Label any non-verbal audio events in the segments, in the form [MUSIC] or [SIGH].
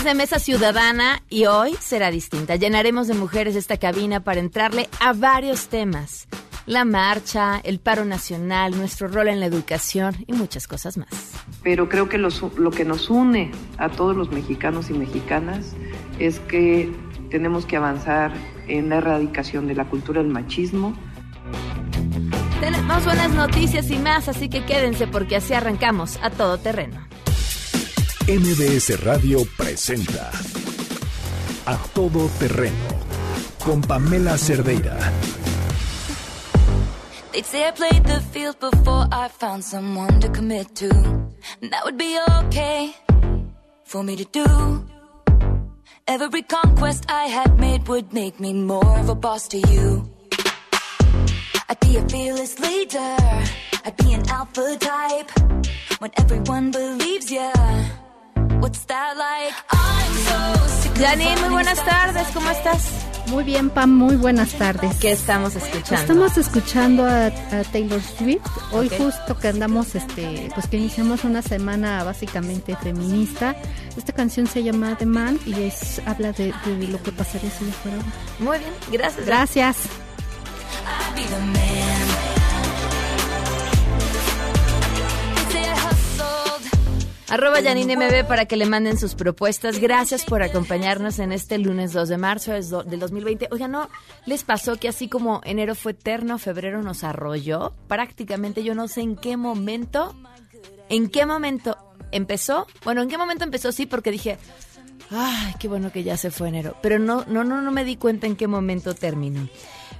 lunes de Mesa Ciudadana y hoy será distinta. Llenaremos de mujeres esta cabina para entrarle a varios temas. La marcha, el paro nacional, nuestro rol en la educación y muchas cosas más. Pero creo que lo que nos une a todos los mexicanos y mexicanas es que tenemos que avanzar en la erradicación de la cultura del machismo. Tenemos buenas noticias y más, así que quédense porque así arrancamos a todo terreno. MBS Radio presenta A Todo Terreno con Pamela Cerdeira. They'd say I played the field before I found someone to commit to. And that would be okay for me to do. Every conquest I had made would make me more of a boss to you. I'd be a fearless leader. I'd be an alpha type. When everyone believes ya. Janine, muy buenas tardes, ¿cómo estás? Muy bien, Pam, muy buenas tardes. ¿Qué estamos escuchando? Estamos escuchando a, Taylor Swift. Hoy justo que andamos, este, pues que iniciamos una semana básicamente feminista. Esta canción se llama The Man y es habla de, lo que pasaría si yo fuera Muy bien, gracias. Gracias. Arroba Yanine MB para que le manden sus propuestas. Gracias por acompañarnos en este lunes 2 de marzo del 2020. Oiga, ¿no les pasó que así como enero fue eterno, febrero nos arrolló? Prácticamente yo no sé en qué momento, en qué momento empezó. Bueno, en qué momento empezó sí, porque dije, ay, qué bueno que ya se fue enero. Pero no, no, no, no me di cuenta en qué momento terminó.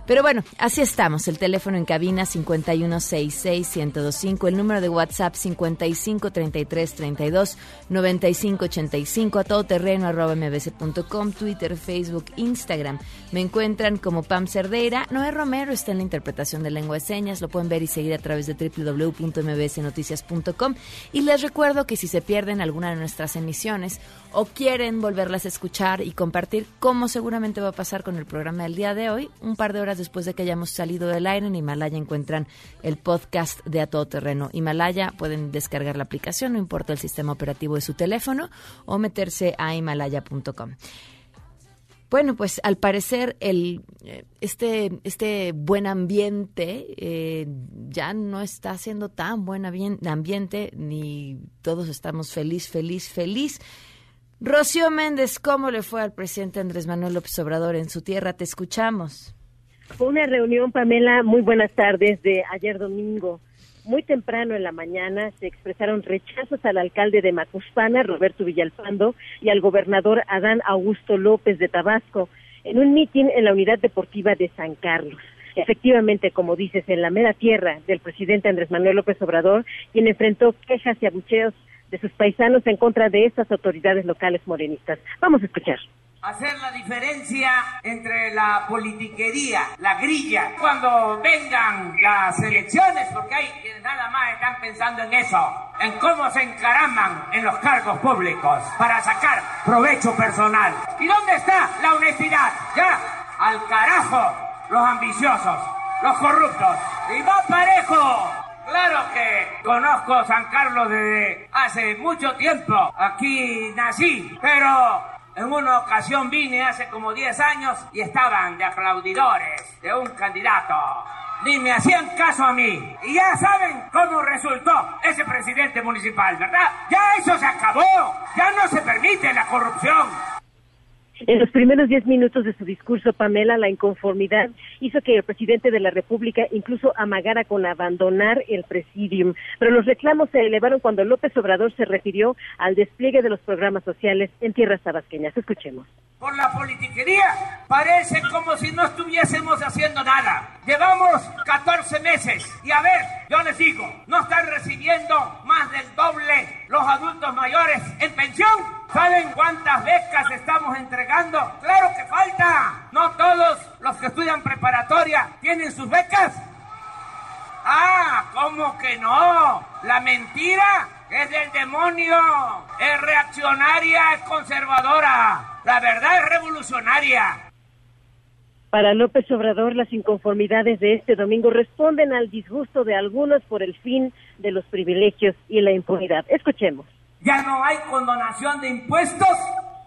Pero bueno, así estamos. El teléfono en cabina 5166-1025, el número de WhatsApp 5533329585, a todo terreno arroba mbc.com, Twitter, Facebook, Instagram. Me encuentran como Pam Cerdeira. Noé Romero está en la interpretación de lengua de señas. Lo pueden ver y seguir a través de www.mbsnoticias.com. Y les recuerdo que si se pierden alguna de nuestras emisiones o quieren volverlas a escuchar y compartir, como seguramente va a pasar con el programa del día de hoy, un par de horas después de que hayamos salido del aire, en Himalaya encuentran el podcast de A Todo Terreno. Himalaya pueden descargar la aplicación, no importa el sistema operativo de su teléfono, o meterse a himalaya.com. Bueno, pues al parecer el eh, este este buen ambiente eh, ya no está siendo tan buen ambiente ni todos estamos feliz, feliz, feliz. Rocío Méndez, ¿cómo le fue al presidente Andrés Manuel López Obrador en su tierra? Te escuchamos. Fue una reunión, Pamela, muy buenas tardes de ayer domingo. Muy temprano en la mañana se expresaron rechazos al alcalde de Macuspana, Roberto Villalpando, y al gobernador Adán Augusto López de Tabasco, en un mitin en la unidad deportiva de San Carlos. Efectivamente, como dices, en la mera tierra del presidente Andrés Manuel López Obrador, quien enfrentó quejas y abucheos de sus paisanos en contra de estas autoridades locales morenistas. Vamos a escuchar hacer la diferencia entre la politiquería, la grilla, cuando vengan las elecciones, porque hay quienes nada más están pensando en eso, en cómo se encaraman en los cargos públicos para sacar provecho personal. ¿Y dónde está la honestidad? Ya, al carajo, los ambiciosos, los corruptos. Y va parejo. Claro que conozco San Carlos desde hace mucho tiempo. Aquí nací, pero en una ocasión vine hace como 10 años y estaban de aplaudidores de un candidato. Ni me hacían caso a mí. Y ya saben cómo resultó ese presidente municipal, ¿verdad? Ya eso se acabó. Ya no se permite la corrupción. En los primeros diez minutos de su discurso, Pamela, la inconformidad hizo que el presidente de la República incluso amagara con abandonar el presidium. Pero los reclamos se elevaron cuando López Obrador se refirió al despliegue de los programas sociales en tierras tabasqueñas. Escuchemos. Por la politiquería, parece como si no estuviésemos haciendo nada. Llevamos 14 meses y a ver, yo les digo, no están recibiendo más del doble los adultos mayores en pensión ¿Saben cuántas becas estamos entregando? Claro que falta. No todos los que estudian preparatoria tienen sus becas. Ah, ¿cómo que no? La mentira es del demonio. Es reaccionaria, es conservadora. La verdad es revolucionaria. Para López Obrador, las inconformidades de este domingo responden al disgusto de algunos por el fin de los privilegios y la impunidad. Escuchemos. Ya no hay condonación de impuestos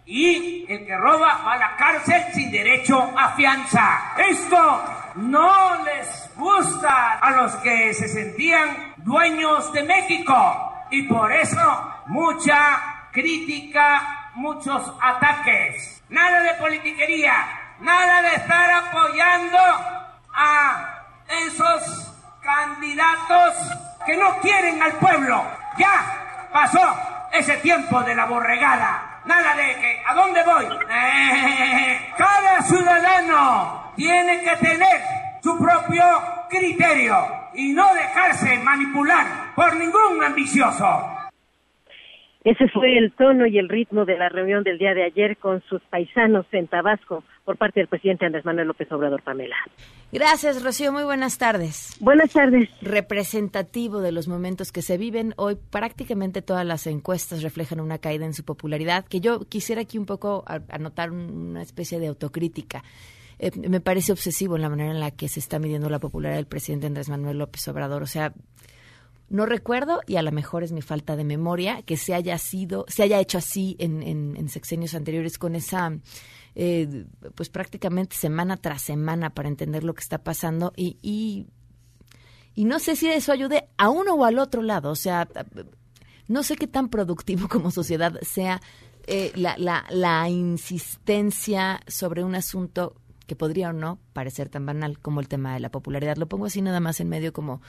y el que roba va a la cárcel sin derecho a fianza. Esto no les gusta a los que se sentían dueños de México y por eso mucha crítica, muchos ataques. Nada de politiquería, Nada de estar apoyando a esos candidatos que no quieren al pueblo. Ya pasó ese tiempo de la borregada. Nada de que, ¿a dónde voy? cada ciudadano tiene que tener su propio criterio y no dejarse manipular por ningún ambicioso. Ese fue el tono y el ritmo de la reunión del día de ayer con sus paisanos en Tabasco por parte del presidente Andrés Manuel López Obrador Pamela. Gracias, Rocío. Muy buenas tardes. Buenas tardes. Representativo de los momentos que se viven hoy, prácticamente todas las encuestas reflejan una caída en su popularidad, que yo quisiera aquí un poco anotar una especie de autocrítica. Eh, me parece obsesivo en la manera en la que se está midiendo la popularidad del presidente Andrés Manuel López Obrador. O sea, no recuerdo, y a lo mejor es mi falta de memoria, que se haya sido, se haya hecho así en, en, sexenios anteriores con esa, eh, pues prácticamente semana tras semana para entender lo que está pasando y, y, no sé si eso ayude a uno o al otro lado. O sea, no sé qué tan productivo [LAUGHS] como sociedad sea eh, la, la, insistencia sobre un asunto que podría o no parecer tan banal como el tema de la popularidad. Lo pongo así nada más en medio como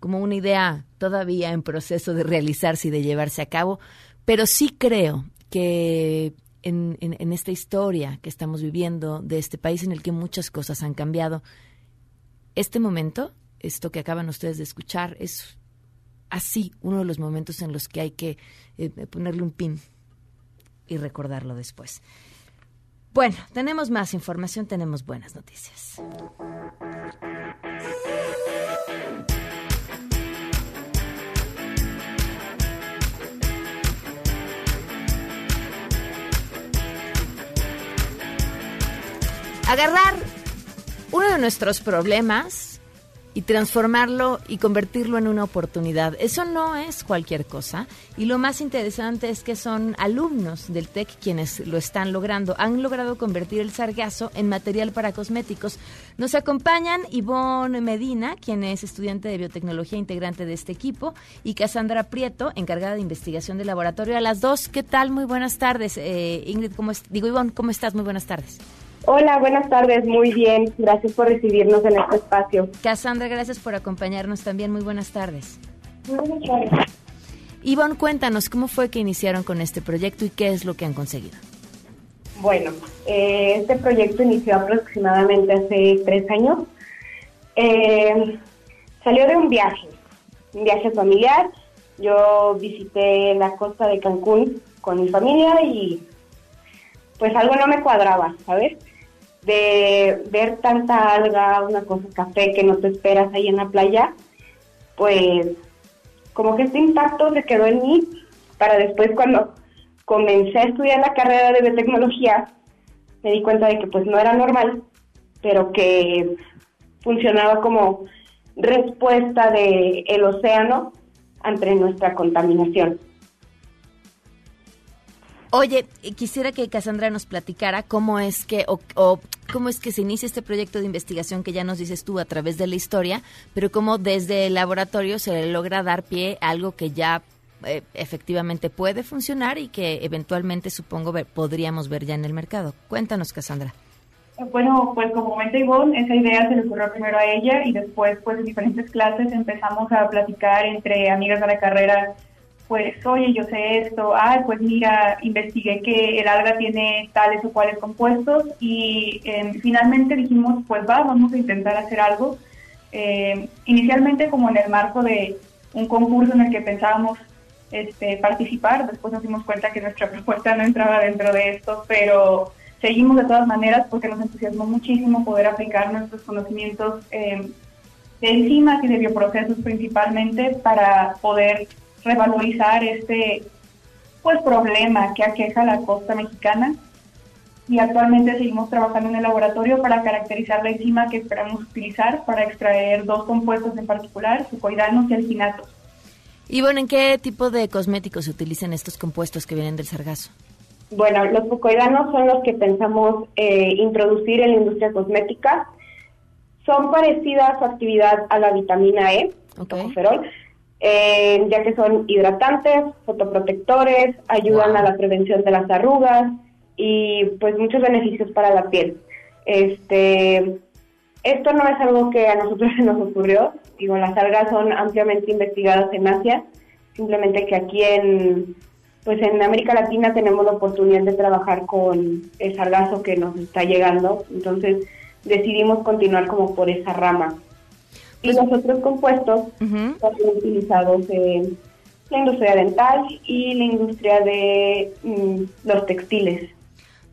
como una idea todavía en proceso de realizarse y de llevarse a cabo, pero sí creo que en, esta historia que estamos viviendo de este país en el que muchas cosas han cambiado, este momento, esto que acaban ustedes de escuchar, es así uno de los momentos en los que hay que eh, ponerle un pin y recordarlo después. Bueno, tenemos más información, tenemos buenas noticias. Agarrar uno de nuestros problemas y transformarlo y convertirlo en una oportunidad. Eso no es cualquier cosa. Y lo más interesante es que son alumnos del TEC quienes lo están logrando. Han logrado convertir el sargazo en material para cosméticos. Nos acompañan Ivonne Medina, quien es estudiante de biotecnología integrante de este equipo, y Cassandra Prieto, encargada de investigación de laboratorio. A las dos, ¿qué tal? Muy buenas tardes. Eh, Ingrid, ¿cómo es? Digo, Ivonne, ¿cómo estás? Muy buenas tardes. Hola, buenas tardes, muy bien. Gracias por recibirnos en este espacio. Cassandra, gracias por acompañarnos también. Muy buenas tardes. Muy buenas tardes. Ivonne, cuéntanos cómo fue que iniciaron con este proyecto y qué es lo que han conseguido. Bueno, eh, este proyecto inició aproximadamente hace tres años. Eh, salió de un viaje, un viaje familiar. Yo visité la costa de Cancún con mi familia y pues algo no me cuadraba, ¿sabes? De ver tanta alga, una cosa café que no te esperas ahí en la playa, pues como que este impacto se quedó en mí para después cuando comencé a estudiar la carrera de biotecnología, me di cuenta de que pues no era normal, pero que funcionaba como respuesta del el océano ante nuestra contaminación. Oye, quisiera que Cassandra nos platicara cómo es que o, cómo es que se inicia este proyecto de investigación que ya nos dices tú a través de la historia, pero cómo desde el laboratorio se logra dar pie a algo que ya eh, efectivamente puede funcionar y que eventualmente supongo podríamos ver ya en el mercado. Cuéntanos, Cassandra. Bueno, pues como comenta Ivonne, esa idea se le ocurrió primero a ella y después pues en diferentes clases empezamos a platicar entre amigas de la carrera pues, oye, yo sé esto, ay, pues mira, investigué que el alga tiene tales o cuales compuestos y em, finalmente dijimos, pues va, vamos a intentar hacer algo. Em, inicialmente como en el marco de un concurso en el que pensábamos este, participar. Después nos dimos cuenta que nuestra [LAUGHS] propuesta no entraba dentro de esto, pero seguimos de todas maneras porque nos entusiasmó muchísimo poder aplicar nuestros conocimientos eh, de enzimas y de bioprocesos principalmente para poder revalorizar este pues problema que aqueja la costa mexicana y actualmente seguimos trabajando en el laboratorio para caracterizar la enzima que esperamos utilizar para extraer dos compuestos en particular, sucoidanos y alginatos. Y bueno, ¿en qué tipo de cosméticos se utilizan estos compuestos que vienen del sargazo? Bueno, los fucoidanos son los que pensamos eh, introducir en la industria cosmética. Son parecidas su actividad a la vitamina E, eh, ya que son hidratantes, fotoprotectores, ayudan a la prevención de las arrugas y pues muchos beneficios para la piel. Este, esto no es algo que a nosotros [LAUGHS] se nos ocurrió, digo, las algas son ampliamente investigadas en Asia, simplemente que aquí en pues en América Latina tenemos la oportunidad de trabajar con el sargazo que nos está llegando, entonces decidimos continuar como por esa rama. Y los otros compuestos son utilizados en la industria dental y la industria de mm, los textiles.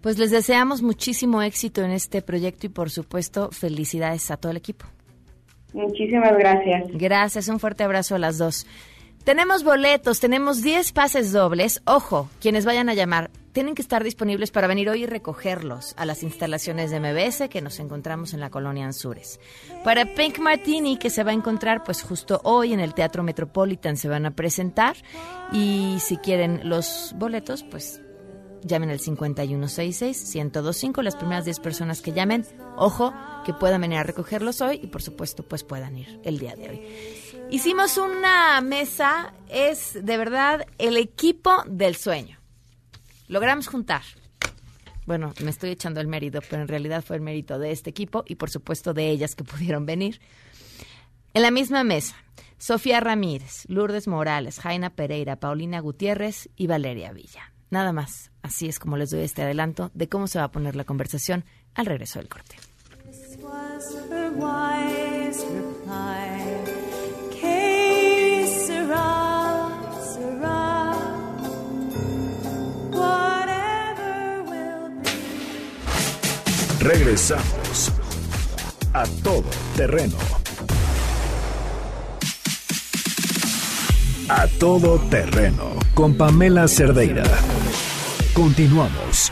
Pues les deseamos muchísimo éxito en este proyecto y por supuesto felicidades a todo el equipo. Muchísimas gracias. Gracias, un fuerte abrazo a las dos. Tenemos boletos, tenemos 10 pases dobles. Ojo, quienes vayan a llamar, tienen que estar disponibles para venir hoy y recogerlos a las instalaciones de MBS que nos encontramos en la colonia Anzures. Para Pink Martini, que se va a encontrar pues justo hoy en el Teatro Metropolitan, se van a presentar. Y si quieren los boletos, pues llamen al 5166-1025. Las primeras 10 personas que llamen, ojo, que puedan venir a recogerlos hoy y por supuesto pues puedan ir el día de hoy. Hicimos una mesa, es de verdad el equipo del sueño. Logramos juntar. Bueno, me estoy echando el mérito, pero en realidad fue el mérito de este equipo y por supuesto de ellas que pudieron venir. En la misma mesa, Sofía Ramírez, Lourdes Morales, Jaina Pereira, Paulina Gutiérrez y Valeria Villa. Nada más. Así es como les doy este adelanto de cómo se va a poner la conversación al regreso del corte. Regresamos a todo terreno. A todo terreno con Pamela Cerdeira. Continuamos.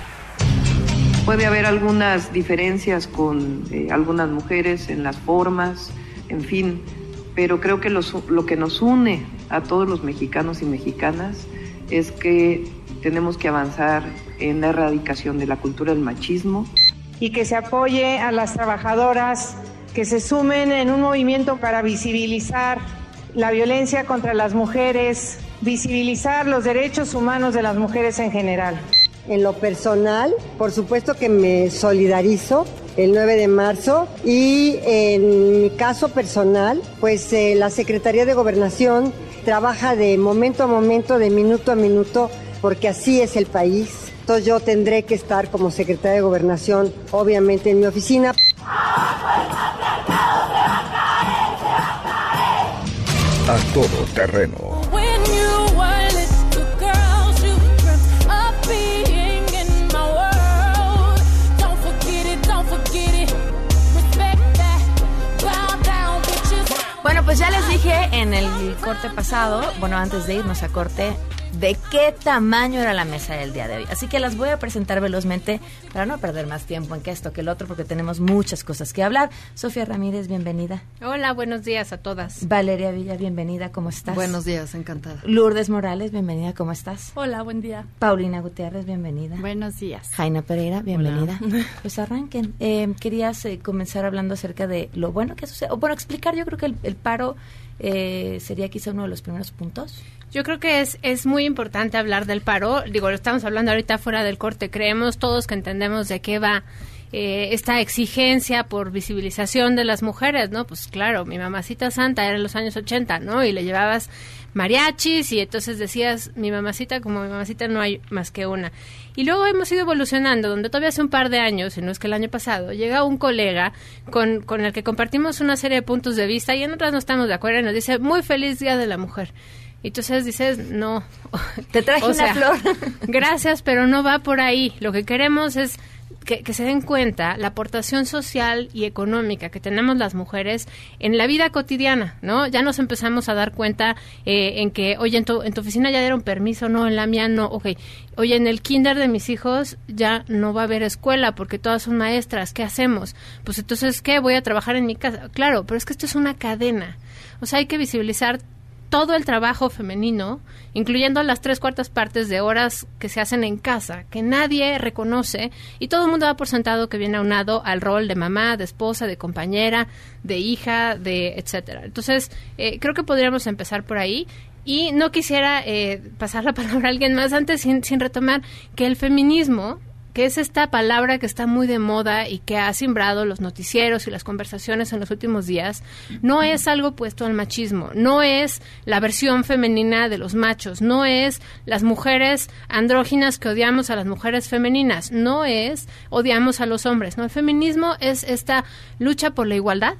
Puede haber algunas diferencias con eh, algunas mujeres en las formas, en fin, pero creo que lo que nos une a todos los mexicanos y mexicanas es que tenemos que avanzar en la erradicación de la cultura del machismo, y que se apoye a las trabajadoras que se sumen en un movimiento para visibilizar la violencia contra las mujeres, visibilizar los derechos humanos de las mujeres en general. En lo personal, por supuesto que me solidarizo el 9 de marzo y en mi caso personal, pues eh, la Secretaría de Gobernación trabaja de momento a momento, de minuto a minuto, porque así es el país entonces yo tendré que estar como secretaria de gobernación, obviamente en mi oficina. A todo terreno. Bueno, pues ya les dije en el corte pasado, bueno, antes de irnos a corte, de qué tamaño era la mesa del día de hoy. Así que las voy a presentar velozmente para no perder más tiempo en que esto que el otro, porque tenemos muchas cosas que hablar. Sofía Ramírez, bienvenida. Hola, buenos días a todas. Valeria Villa, bienvenida, ¿cómo estás? Buenos días, encantada. Lourdes Morales, bienvenida, ¿cómo estás? Hola, buen día. Paulina Gutiérrez, bienvenida. Buenos días. Jaina Pereira, bienvenida. [LAUGHS] Pues arranquen. Eh, querías eh, comenzar hablando acerca de lo bueno que sucede, o bueno, explicar, yo creo que el paro eh, sería quizá uno de los primeros puntos. Yo creo que es, es muy importante hablar del paro. Digo, lo estamos hablando ahorita fuera del corte. Creemos todos que entendemos de qué va eh, esta exigencia por visibilización de las mujeres, ¿no? Pues claro, mi mamacita santa era en los años 80, ¿no? Y le llevabas mariachis y entonces decías, mi mamacita como mi mamacita no hay más que una. Y luego hemos ido evolucionando, donde todavía hace un par de años, si no es que el año pasado, llega un colega con, con el que compartimos una serie de puntos de vista y en otras no estamos de acuerdo y nos dice, muy feliz Día de la Mujer. Entonces dices, no. [LAUGHS] Te traje una flor. [LAUGHS] gracias, pero no va por ahí. Lo que queremos es que, se den cuenta la aportación social y económica que tenemos las mujeres en la vida cotidiana, ¿no? Ya nos empezamos a dar cuenta eh, en que, oye, en tu, en tu oficina ya dieron permiso, no, en la mía no, ok. Oye, en el kinder de mis hijos ya no va a haber escuela porque todas son maestras, ¿qué hacemos? Pues entonces, ¿qué? Voy a trabajar en mi casa. Claro, pero es que esto es una cadena. O sea, hay que visibilizar todo el trabajo femenino, incluyendo las tres cuartas partes de horas que se hacen en casa, que nadie reconoce y todo el mundo da por sentado que viene aunado al rol de mamá, de esposa, de compañera, de hija, de etcétera. Entonces, eh, creo que podríamos empezar por ahí. Y no quisiera eh, pasar la [LAUGHS] palabra a alguien más antes sin, sin retomar que el feminismo que es esta palabra que está muy de moda y que ha simbrado los noticieros y las conversaciones en los últimos días, no es algo puesto al machismo, no es la versión femenina de los machos, no es las mujeres andróginas que odiamos a las mujeres femeninas, no es odiamos a los hombres, no, el feminismo es esta lucha por la igualdad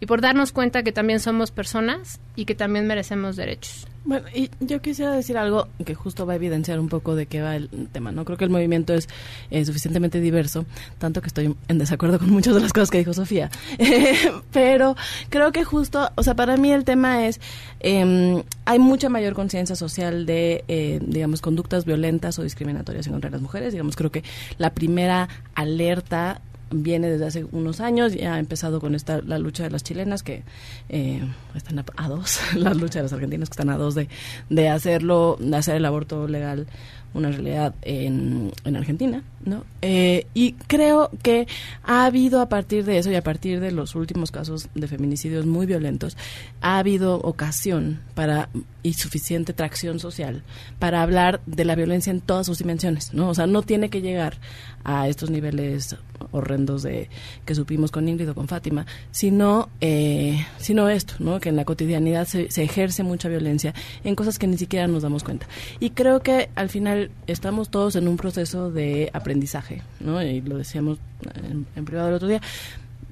y por darnos cuenta que también somos personas y que también merecemos derechos. Bueno, y yo quisiera decir algo que justo va a evidenciar un poco de qué va el tema. No creo que el movimiento es eh, suficientemente diverso, tanto que estoy en desacuerdo con muchas de las cosas que dijo Sofía. [LAUGHS] pero creo que justo, o sea, para mí el tema es, eh, hay mucha mayor conciencia social de, eh, digamos, conductas violentas o discriminatorias en contra de las mujeres. Digamos, creo que la primera alerta viene desde hace unos años, ya ha empezado con esta la lucha de las chilenas que eh, están a, dos, [LAUGHS] la lucha de las argentinas que están a dos de, de hacerlo, de hacer el aborto legal una realidad en, en Argentina, ¿no? Eh, y creo que ha habido a partir de eso y a partir de los últimos casos de feminicidios muy violentos, ha habido ocasión para y suficiente tracción social para hablar de la violencia en todas sus dimensiones, ¿no? O sea, no tiene que llegar a estos niveles horrendos de que supimos con Ingrid o con Fátima, sino, eh, sino esto, ¿no? Que en la cotidianidad se, se, ejerce mucha violencia en cosas que ni siquiera nos damos cuenta. Y creo que al final estamos todos en un proceso de aprendizaje, ¿no? Y lo decíamos en, en privado el otro día,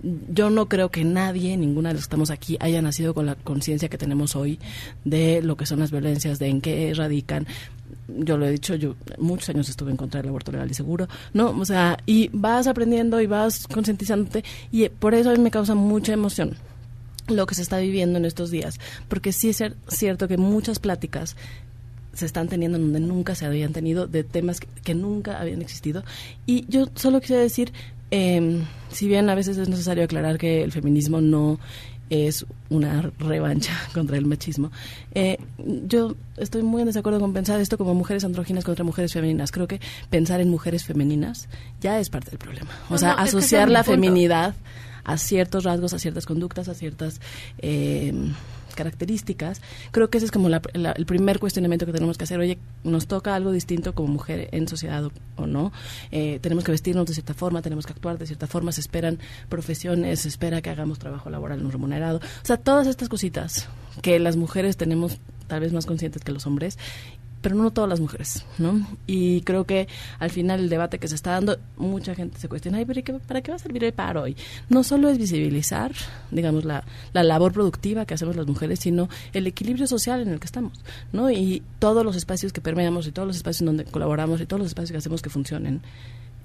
yo no creo que nadie, ninguna de los que estamos aquí, haya nacido con la conciencia que tenemos hoy de lo que son las violencias, de en qué radican, yo lo he dicho, yo muchos años estuve en contra del aborto legal y seguro, ¿no? O sea, y vas aprendiendo y vas concientizándote y por eso a mí me causa mucha emoción lo que se está viviendo en estos días, porque sí es cierto que muchas pláticas se están teniendo donde nunca se habían tenido de temas que, nunca habían existido y yo solo quisiera decir eh, si bien a veces es necesario aclarar que el feminismo no es una revancha [LAUGHS] contra el machismo. Eh, yo estoy muy en desacuerdo con pensar esto como mujeres andróginas contra mujeres femeninas. Creo que pensar en mujeres femeninas ya es parte del problema. O sea, asociar la feminidad a ciertos rasgos, a ciertas conductas, a ciertas... Eh, características, creo que ese es como el primer cuestionamiento que tenemos que hacer. Oye, nos toca algo distinto como mujer en sociedad o, no. Eh, tenemos que vestirnos de cierta forma, tenemos que actuar de cierta forma, se esperan profesiones, se espera que hagamos trabajo laboral no remunerado. O sea, todas estas cositas que las mujeres tenemos tal vez más conscientes que los hombres pero no todas las mujeres, ¿no? Y creo que al final el debate que se está dando, mucha gente se cuestiona, pero ¿para qué va a servir el paro hoy? No solo es visibilizar, digamos, la, la labor productiva que hacemos las mujeres, sino el equilibrio social en el que estamos, ¿no? Y todos los espacios que permeamos y todos los espacios donde colaboramos y todos los espacios que hacemos que funcionen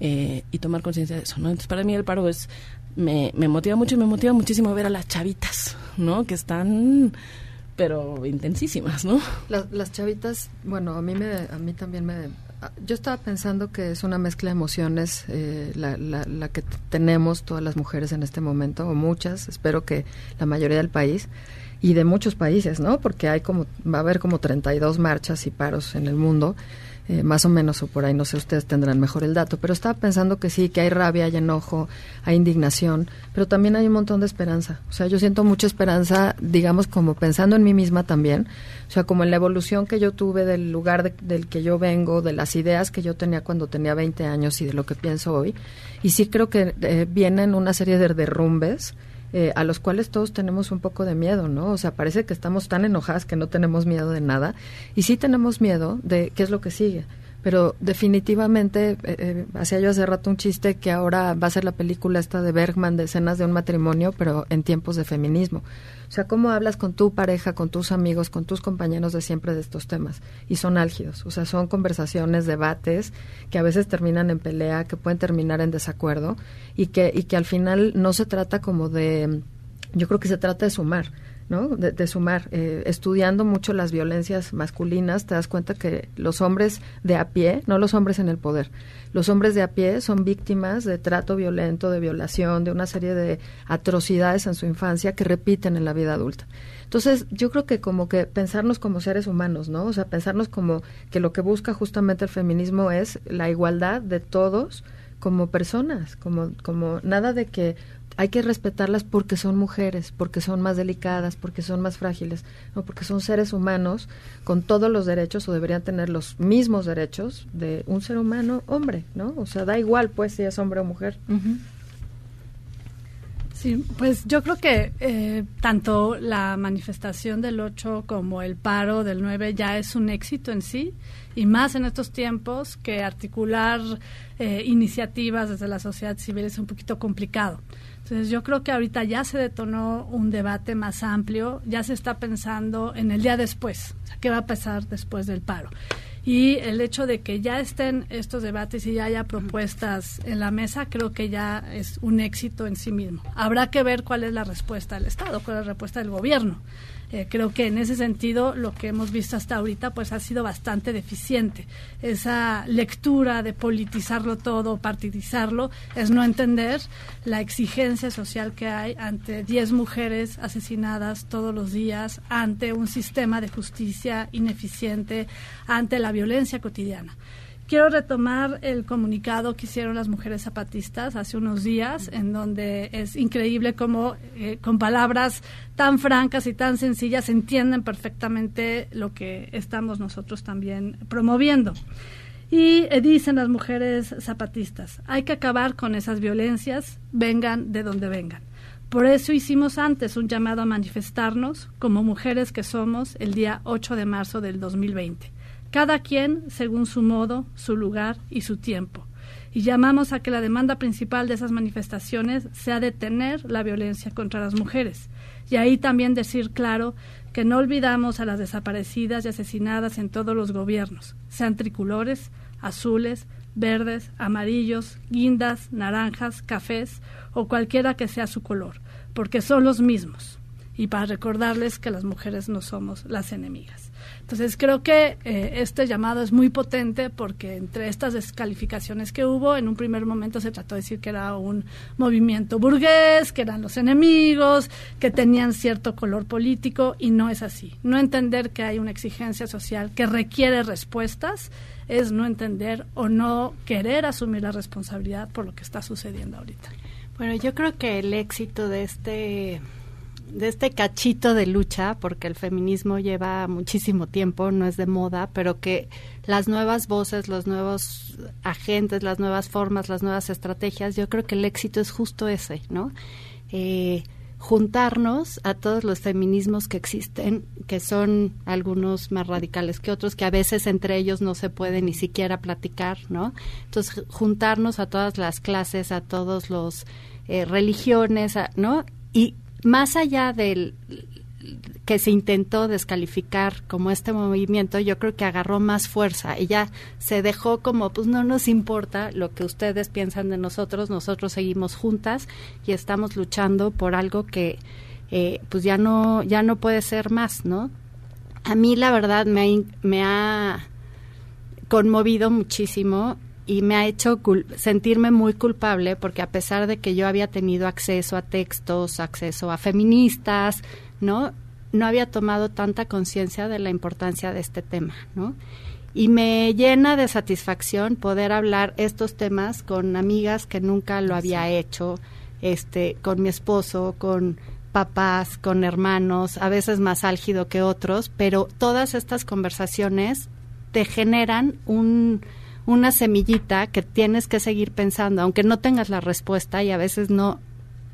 eh, y tomar conciencia de eso, ¿no? Entonces, para mí el paro es, me, me motiva mucho y me motiva muchísimo ver a las chavitas, ¿no? Que están pero intensísimas, ¿no? Las, chavitas, bueno, a mí, me, a mí también me... Yo estaba pensando que es una mezcla de emociones eh, la, la, la, que tenemos todas las mujeres en este momento, o muchas, espero que la mayoría del país, y de muchos países, ¿no? Porque hay como, va a haber como 32 marchas y paros en el mundo, eh, más o menos o por ahí, no sé, ustedes tendrán mejor el dato, pero estaba pensando que sí, que hay rabia, hay enojo, hay indignación, pero también hay un montón de esperanza. O sea, yo siento mucha esperanza, digamos, como pensando en mí misma también, o sea, como en la evolución que yo tuve del lugar del que yo vengo, de las ideas que yo tenía cuando tenía 20 años y de lo que pienso hoy. Y sí creo que eh, vienen una serie de derrumbes eh, a los cuales todos tenemos un poco de miedo, ¿no? O sea, parece que estamos tan enojadas que no tenemos miedo de nada y sí tenemos miedo de qué es lo que sigue pero definitivamente, eh, eh, hacía yo hace rato un chiste que ahora va a ser la película esta de Bergman de escenas de un matrimonio, pero en tiempos de feminismo. O sea, cómo hablas con tu pareja, con tus amigos, con tus compañeros de siempre de estos temas. Y son álgidos, o sea, son conversaciones, debates que a veces terminan en pelea, que pueden terminar en desacuerdo y que, y que al final no se trata como de, yo creo que se trata de sumar ¿no? De, sumar. Eh, estudiando mucho las violencias masculinas, te das cuenta que los hombres de a pie, no los hombres en el poder, los hombres de a pie son víctimas de trato violento, de violación, de una serie de atrocidades en su infancia que repiten en la vida adulta. Entonces, yo creo que como que pensarnos como seres humanos, ¿no? O sea, pensarnos como que lo que busca justamente el feminismo es la igualdad de todos como personas, como, como nada de que hay que respetarlas porque son mujeres, porque son más delicadas, porque son más frágiles, no, porque son seres humanos con todos los derechos o deberían tener los mismos derechos de un ser humano hombre, ¿no? O sea, da igual pues si es hombre o mujer. Sí, pues yo creo que eh, tanto la manifestación del 8 como el paro del 9 ya es un éxito en sí y más en estos tiempos que articular eh, iniciativas desde la sociedad civil es un poquito complicado. Entonces yo creo que ahorita ya se detonó un debate más amplio, ya se está pensando en el día después, o sea, qué va a pasar después del paro. Y el hecho de que ya estén estos debates y ya haya propuestas en la mesa, creo que ya es un éxito en sí mismo. Habrá que ver cuál es la respuesta del Estado, cuál es la respuesta del gobierno. Eh, creo que en ese sentido lo que hemos visto hasta ahorita pues ha sido bastante deficiente. Esa lectura de politizarlo todo, partidizarlo, es no entender la exigencia social que hay ante 10 mujeres asesinadas todos los días, ante un sistema de justicia ineficiente, ante la violencia cotidiana. Quiero retomar el comunicado que hicieron las mujeres zapatistas hace unos días, en donde es increíble cómo eh, con palabras tan francas y tan sencillas entienden perfectamente lo que estamos nosotros también promoviendo. Y eh, dicen las mujeres zapatistas, hay que acabar con esas violencias, vengan de donde vengan. Por eso hicimos antes un llamado a manifestarnos como mujeres que somos el día 8 de marzo del 2020 cada quien según su modo, su lugar y su tiempo. Y llamamos a que la demanda principal de esas manifestaciones sea detener la violencia contra las mujeres. Y ahí también decir claro que no olvidamos a las desaparecidas y asesinadas en todos los gobiernos, sean tricolores, azules, verdes, amarillos, guindas, naranjas, cafés o cualquiera que sea su color, porque son los mismos. Y para recordarles que las mujeres no somos las enemigas. Entonces creo que eh, este llamado es muy potente porque entre estas descalificaciones que hubo, en un primer momento se trató de decir que era un movimiento burgués, que eran los enemigos, que tenían cierto color político y no es así. No entender que hay una exigencia social que requiere respuestas es no entender o no querer asumir la responsabilidad por lo que está sucediendo ahorita. Bueno, yo creo que el éxito de este de este cachito de lucha, porque el feminismo lleva muchísimo tiempo, no es de moda, pero que las nuevas voces, los nuevos agentes, las nuevas formas, las nuevas estrategias, yo creo que el éxito es justo ese, ¿no? Eh, juntarnos a todos los feminismos que existen, que son algunos más radicales que otros, que a veces entre ellos no se puede ni siquiera platicar, ¿no? Entonces, juntarnos a todas las clases, a todos los eh, religiones, ¿no? Y más allá del que se intentó descalificar como este movimiento, yo creo que agarró más fuerza. Ella se dejó como, pues no nos importa lo que ustedes piensan de nosotros, nosotros seguimos juntas y estamos luchando por algo que, eh, pues ya no, ya no puede ser más, ¿no? A mí la verdad me me ha conmovido muchísimo y me ha hecho sentirme muy culpable porque a pesar de que yo había tenido acceso a textos, acceso a feministas, ¿no? No había tomado tanta conciencia de la importancia de este tema, ¿no? Y me llena de satisfacción poder hablar estos temas con amigas que nunca lo había hecho, este, con mi esposo, con papás, con hermanos, a veces más álgido que otros, pero todas estas conversaciones te generan un una semillita que tienes que seguir pensando, aunque no tengas la respuesta y a veces no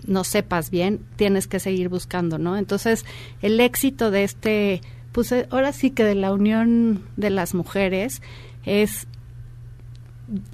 no sepas bien, tienes que seguir buscando, ¿no? Entonces, el éxito de este, pues eh, ahora sí que de la unión de las mujeres es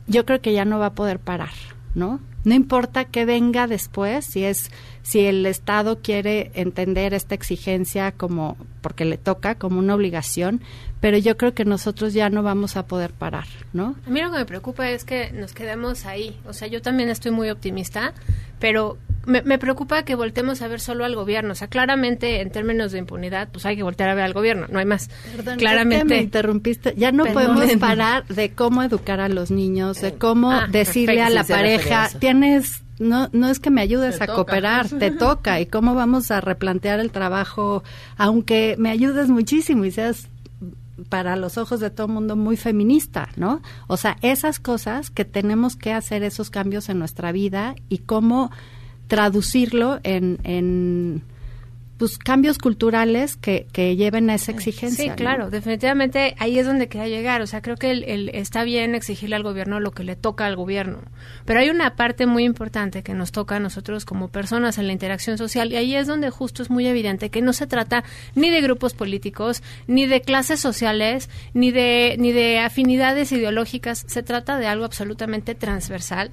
yo creo que ya no va a poder parar, ¿no? No importa qué venga después, si es si el Estado quiere entender esta exigencia como porque le toca como una obligación, pero yo creo que nosotros ya no vamos a poder parar, ¿no? A mí lo que me preocupa es que nos quedemos ahí. O sea, yo también estoy muy optimista, pero me, preocupa que voltemos a ver solo al gobierno. O sea, claramente en términos de impunidad, pues hay que voltear a ver al gobierno, no hay más. Perdón, claramente me interrumpiste. Ya no podemos [LAUGHS] parar de cómo educar a los niños, de cómo ah, decirle a la pareja, tienes no, no es que me ayudes a cooperar, te [LAUGHS] toca. ¿Y cómo vamos a replantear el trabajo? Aunque me ayudes muchísimo y seas para los ojos de todo el mundo muy feminista, ¿no? O sea, esas cosas que tenemos que hacer esos cambios en nuestra vida y cómo traducirlo en, en pues cambios culturales que, que lleven a esa exigencia. Sí, claro, definitivamente ahí es donde queda llegar. O sea, creo que el, está bien exigirle al gobierno lo que le toca al gobierno, pero hay una parte muy importante que nos toca a nosotros como personas en la interacción social y ahí es donde justo es muy evidente que no se trata ni de grupos políticos, ni de clases sociales, ni de, ni de afinidades ideológicas, se trata de algo absolutamente transversal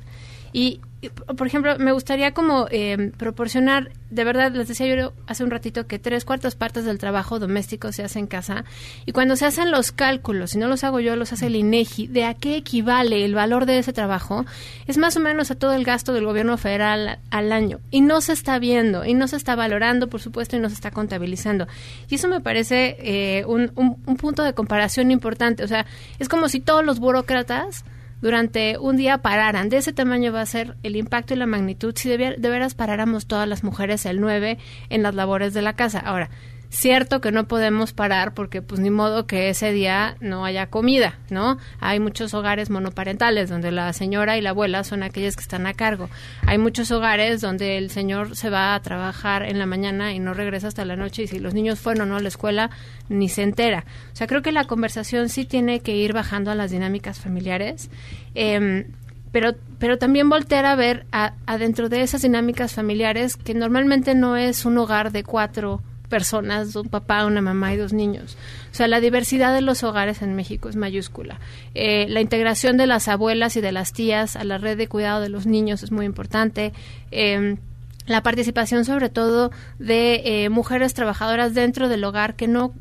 y por ejemplo, me gustaría como eh, proporcionar, de verdad, les decía yo hace un ratito que tres cuartas partes del trabajo doméstico se hace en casa y cuando se hacen los cálculos, si no los hago yo, los hace el INEGI, de a qué equivale el valor de ese trabajo, es más o menos a todo el gasto del gobierno federal al año y no se está viendo y no se está valorando, por supuesto, y no se está contabilizando. Y eso me parece eh, un, un punto de comparación importante. O sea, es como si todos los burócratas durante un día pararan. De ese tamaño va a ser el impacto y la magnitud si de, veras paráramos todas las mujeres el 9 en las labores de la casa. Ahora, Cierto que no podemos parar porque pues ni modo que ese día no haya comida, ¿no? Hay muchos hogares monoparentales donde la señora y la abuela son aquellas que están a cargo. Hay muchos hogares donde el señor se va a trabajar en la mañana y no regresa hasta la noche y si los niños fueron o no a la escuela ni se entera. O sea, creo que la conversación sí tiene que ir bajando a las dinámicas familiares. Eh, pero, pero también voltear a ver adentro de esas dinámicas familiares que normalmente no es un hogar de cuatro personas, un papá, una mamá y dos niños. O sea, la diversidad de los hogares en México es mayúscula. Eh, la integración de las abuelas y de las tías a la red de cuidado de los niños es muy importante. Eh, la participación sobre todo de eh, mujeres trabajadoras dentro del hogar que no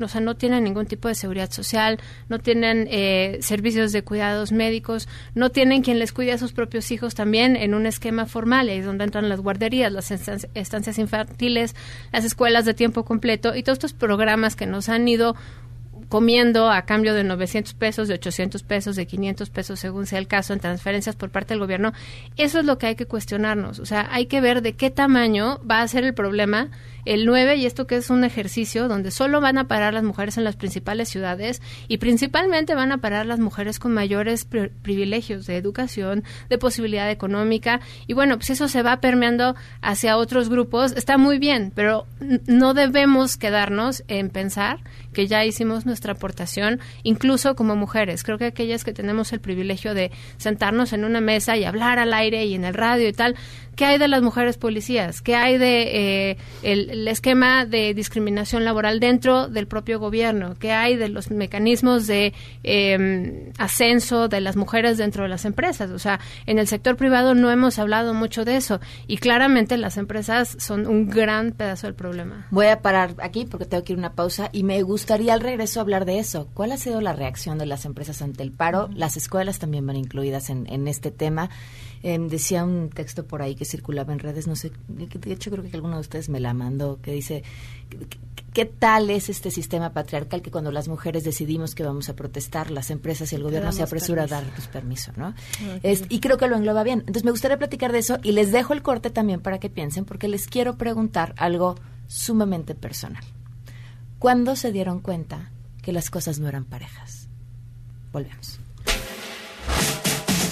o sea, no tienen ningún tipo de seguridad social, no tienen eh, servicios de cuidados médicos, no tienen quien les cuide a sus propios hijos también en un esquema formal, ahí es donde entran las guarderías, las estancias infantiles, las escuelas de tiempo completo y todos estos programas que nos han ido comiendo a cambio de 900 pesos, de 800 pesos, de 500 pesos, según sea el caso, en transferencias por parte del gobierno, eso es lo que hay que cuestionarnos. O sea, hay que ver de qué tamaño va a ser el problema el 9 y esto que es un ejercicio donde solo van a parar las mujeres en las principales ciudades y principalmente van a parar las mujeres con mayores privilegios de educación, de posibilidad económica y bueno, pues eso se va permeando hacia otros grupos, está muy bien, pero no debemos quedarnos en pensar que ya hicimos nuestra aportación, incluso como mujeres. Creo que aquellas que tenemos el privilegio de sentarnos en una mesa y hablar al aire y en el radio y tal, ¿qué hay de las mujeres policías? ¿Qué hay de eh, el, esquema de discriminación laboral dentro del propio gobierno? ¿Qué hay de los mecanismos de em, ascenso de las mujeres dentro de las empresas? O sea, en el sector privado no hemos hablado mucho de eso y claramente las empresas son un gran pedazo del problema. Voy a parar aquí porque tengo que ir a una pausa y me gustaría al regreso hablar de eso. ¿Cuál ha sido la reacción de las empresas ante el paro? Las escuelas también van incluidas en, en este tema. Em, decía un texto por ahí que circulaba en redes, no sé, de hecho creo que alguno de ustedes me la mandó, que dice, ¿qué tal es este sistema patriarcal que cuando las mujeres decidimos que vamos a protestar, las empresas y el gobierno se apresura a darnos permiso, ¿no? y creo que lo engloba bien. Entonces me gustaría platicar de eso y les dejo el corte también para que piensen, porque les quiero preguntar algo sumamente personal. ¿Cuándo se dieron cuenta que las cosas no eran parejas? Volvemos.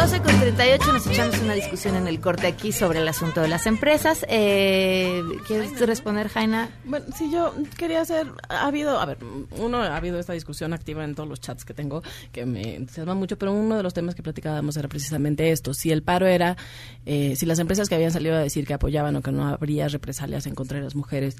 8.58 nos echamos una discusión en el corte aquí sobre el asunto de las empresas. Eh, ¿Quieres responder, Jaina? Bueno, sí, yo quería hacer, ha habido, a ver, uno, ha habido esta discusión activa en todos los chats que tengo, que me entusiasma mucho, pero uno de los temas que platicábamos era precisamente esto, si el paro era, eh, si las empresas que habían salido a decir que apoyaban o que no habría represalias en contra de las mujeres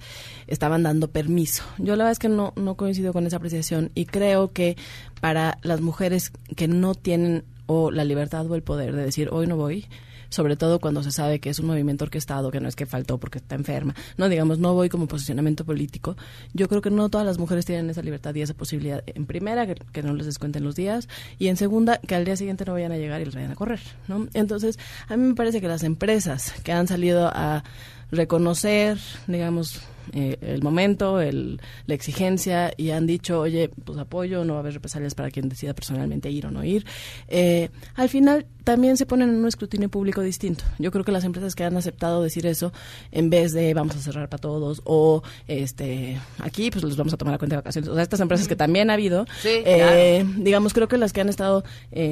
estaban dando permiso. Yo la verdad es que no, no coincido con esa apreciación y creo que para las mujeres que no tienen o la libertad o el poder de decir hoy no voy, sobre todo cuando se sabe que es un movimiento orquestado, que no es que faltó porque está enferma, no digamos, no voy como posicionamiento político. Yo creo que no todas las mujeres tienen esa libertad y esa posibilidad. En primera, que, no les descuenten los días y en segunda, que al día siguiente no vayan a llegar y les vayan a correr, ¿no? Entonces, a mí me parece que las empresas que han salido a reconocer, digamos, eh, el momento, el, la exigencia y han dicho, oye, pues apoyo, no va a haber represalias para quien decida personalmente ir o no ir. Eh, al final también se ponen en un escrutinio público distinto. Yo creo que las empresas que han aceptado decir eso, en vez de vamos a cerrar para todos o este aquí pues les vamos a tomar la cuenta de vacaciones, o sea, estas empresas que también ha habido, eh, digamos, creo que las que han estado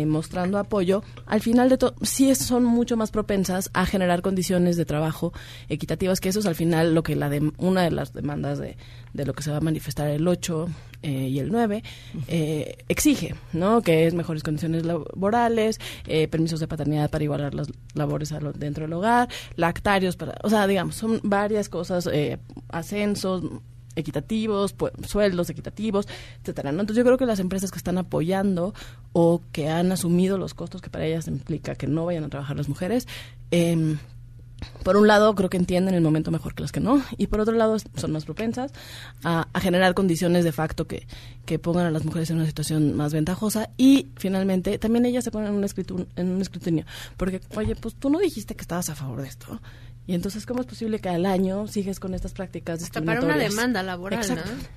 mostrando apoyo, al final de todo, sí son mucho más propensas a generar condiciones de trabajo equitativas, que eso es al final lo que la de una las demandas de, de lo que se va a manifestar el 8 eh, y el 9 eh, exige, ¿no? Que es mejores condiciones laborales, eh, permisos de paternidad para igualar las labores dentro del hogar, lactarios para, o sea, digamos, son varias cosas, ascensos equitativos, pues, sueldos equitativos, etcétera. Entonces yo creo que las empresas que están apoyando o que han asumido los costos que para ellas implica que no vayan a trabajar las mujeres, eh, por un lado, creo que entienden el momento mejor que las que no, y por otro lado, son más propensas a, generar condiciones de facto que, que, pongan a las mujeres en una situación más ventajosa, y finalmente, también ellas se ponen en un, en un escrutinio, porque, oye, pues tú no dijiste que estabas a favor de esto. Y entonces, ¿cómo es posible que al año sigues con estas prácticas Hasta para una demanda laboral,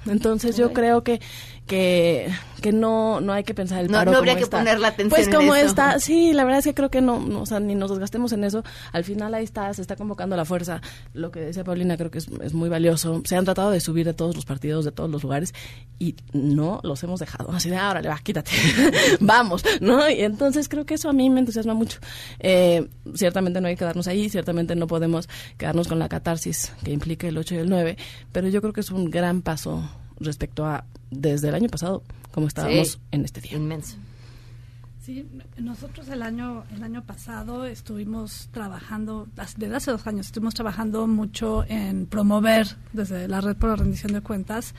¿no? Entonces, yo creo que que, que no, no hay que pensar el paro no, habría que poner la atención Pues como está, sí, la verdad es que creo que no, o sea, ni nos desgastemos en eso. Al final ahí está, se está convocando la fuerza. Lo que decía Paulina creo que es, es muy valioso. Se han tratado de subir de todos los partidos, de todos los lugares, y no los hemos dejado. Así de, ahora le va, quítate. [LAUGHS] Vamos, ¿no? Y entonces creo que eso a mí me entusiasma mucho. Eh, ciertamente no hay que quedarnos ahí, ciertamente no podemos quedarnos con la catarsis que implica el 8 y el 9, pero yo creo que es un gran paso respecto a desde el año pasado, como estábamos en este día. Inmenso. Sí, nosotros el año el año pasado estuvimos trabajando, desde hace dos años, estuvimos trabajando mucho en promover desde la Red por la Rendición de Cuentas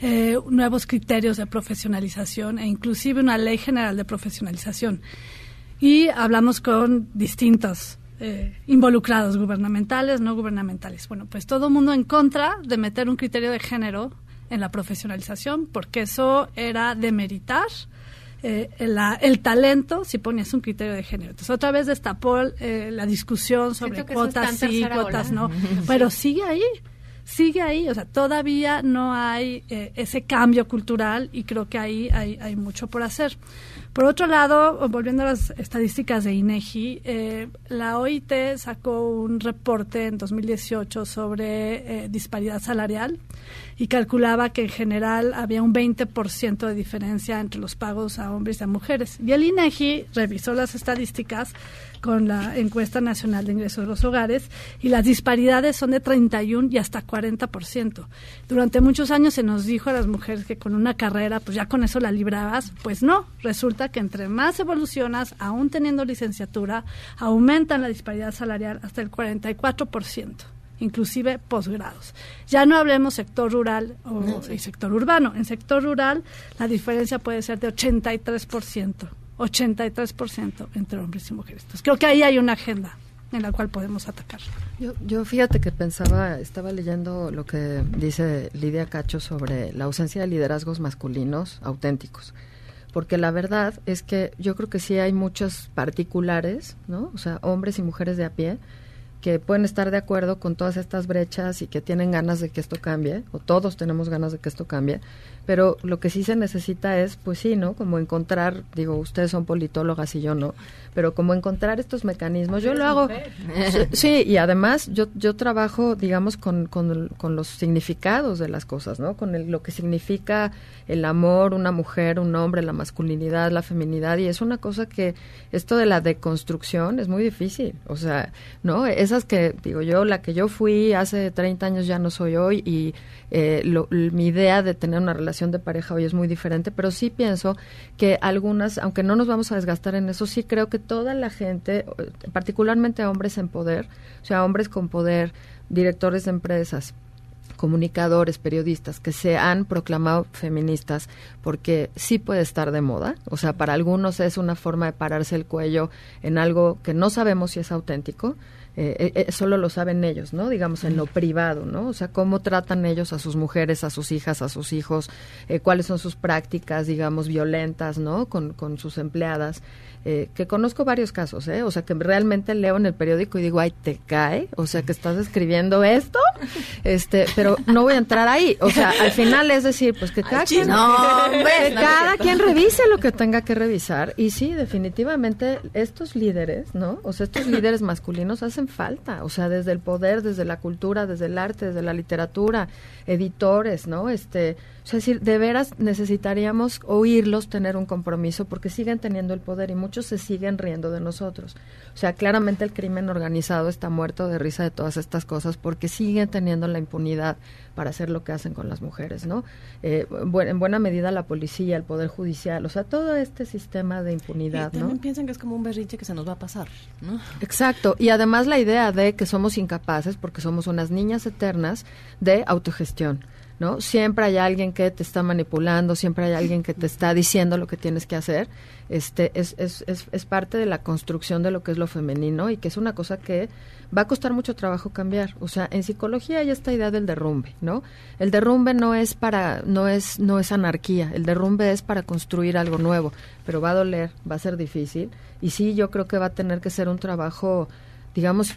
eh, nuevos criterios de profesionalización e inclusive una ley general de profesionalización. Y hablamos con distintos eh, involucrados, gubernamentales, no gubernamentales. Bueno, pues todo el mundo en contra de meter un criterio de género en la profesionalización, porque eso era demeritar eh, el, talento si ponías un criterio de género. Entonces, otra vez destapó eh, la discusión sobre cuotas sí, cuotas no, [LAUGHS] pero sigue ahí sigue ahí, o sea, todavía no hay eh, ese cambio cultural y creo que ahí hay, hay mucho por hacer. Por otro lado, volviendo a las estadísticas de INEGI, eh, la OIT sacó un reporte en 2018 sobre eh, disparidad salarial y calculaba que en general había un 20% de diferencia entre los pagos a hombres y a mujeres. Y el INEGI revisó las estadísticas con la encuesta nacional de ingresos de los hogares y las disparidades son de 31 y hasta 40%. Durante muchos años se nos dijo a las mujeres que con una carrera pues ya con eso la librabas, pues no, resulta que entre más evolucionas, aún teniendo licenciatura, aumentan la disparidad salarial hasta el 44% inclusive posgrados. Ya no hablemos sector rural o sector urbano. En sector rural la diferencia puede ser de 83%. 83% entre hombres y mujeres. Entonces, creo que ahí hay una agenda en la cual podemos atacar. Yo, yo fíjate que pensaba, estaba leyendo lo que dice Lidia Cacho sobre la ausencia de liderazgos masculinos auténticos. Porque la verdad es que yo creo que sí hay muchos particulares, ¿no? O sea, hombres y mujeres de a pie, que pueden estar de acuerdo con todas estas brechas y que tienen ganas de que esto cambie, o todos tenemos ganas de que esto cambie, pero lo que sí se necesita es, pues sí, ¿no? Como encontrar, digo, ustedes son politólogas y yo no, pero como encontrar estos mecanismos. Yo lo hago, sí, [LAUGHS] y además yo, yo trabajo, digamos, con, con, con los significados de las cosas, ¿no? Con el, lo que significa el amor, una mujer, un hombre, la masculinidad, la feminidad, y es una cosa que esto de la deconstrucción es muy difícil, o sea, ¿no? Esas que, digo yo, la que yo fui hace 30 años ya no soy hoy y eh, mi idea de tener una relación de pareja hoy es muy diferente, pero sí pienso que algunas, aunque no nos vamos a desgastar en eso, sí creo que toda la gente, particularmente hombres en poder, o sea, hombres con poder, directores de empresas, comunicadores, periodistas que se han proclamado feministas porque sí puede estar de moda, o sea, para algunos es una forma de pararse el cuello en algo que no sabemos si es auténtico, eh, eh, solo lo saben ellos, ¿no? Digamos, en lo privado, ¿no? O sea, cómo tratan ellos a sus mujeres, a sus hijas, a sus hijos, eh, cuáles son sus prácticas, digamos, violentas, ¿no? Con, con sus empleadas. Eh, que conozco varios casos, ¿eh? O sea, que realmente leo en el periódico y digo, ay, te cae, o sea, que estás escribiendo esto, este, pero no voy a entrar ahí. O sea, al final es decir, pues que cada, quien, cada quien revise lo que tenga que revisar. Y sí, definitivamente, estos líderes, ¿no? O sea, estos líderes masculinos hacen falta, o sea, desde el poder, desde la cultura, desde el arte, desde la literatura, editores, ¿no? Este, o sea, es decir, de veras necesitaríamos oírlos tener un compromiso porque siguen teniendo el poder y muchos se siguen riendo de nosotros. O sea, claramente el crimen organizado está muerto de risa de todas estas cosas porque siguen teniendo la impunidad para hacer lo que hacen con las mujeres, ¿no? Eh, en buena medida la policía, el poder judicial, o sea, todo este sistema de impunidad, y también piensan que es como un berrinche que se nos va a pasar, ¿no? Exacto, y además la idea de que somos incapaces porque somos unas niñas eternas de autogestión. ¿No? Siempre hay alguien que te está manipulando, siempre hay alguien que te está diciendo lo que tienes que hacer. Este es, es, es, es, parte de la construcción de lo que es lo femenino y que es una cosa que va a costar mucho trabajo cambiar. O sea, en psicología hay esta idea del derrumbe, ¿no? El derrumbe no es para no es no es anarquía, el derrumbe es para construir algo nuevo, pero va a doler, va a ser difícil y sí, yo creo que va a tener que ser un trabajo digamos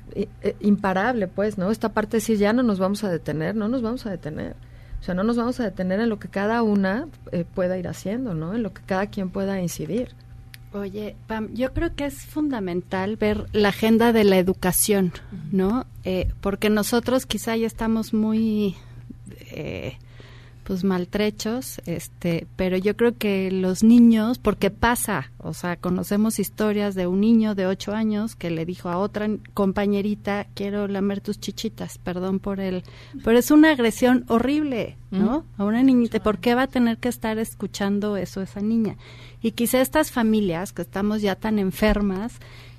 imparable, pues, ¿no? Esta parte de decir ya no nos vamos a detener, no nos vamos a detener o sea, no nos vamos a detener en lo que cada una eh, pueda ir haciendo, ¿no? En lo que cada quien pueda incidir. Oye, Pam, yo creo que es fundamental ver la agenda de la educación, ¿no? Eh, porque nosotros quizá ya estamos muy eh, pues maltrechos, este, pero yo creo que los niños, porque pasa, o sea, conocemos historias de un niño de ocho años que le dijo a otra compañerita, quiero lamer tus chichitas, perdón por el, pero es una agresión horrible, ¿no? A una niñita, ¿por qué va a tener que estar escuchando eso esa niña? Y quizá estas familias que estamos ya tan enfermas,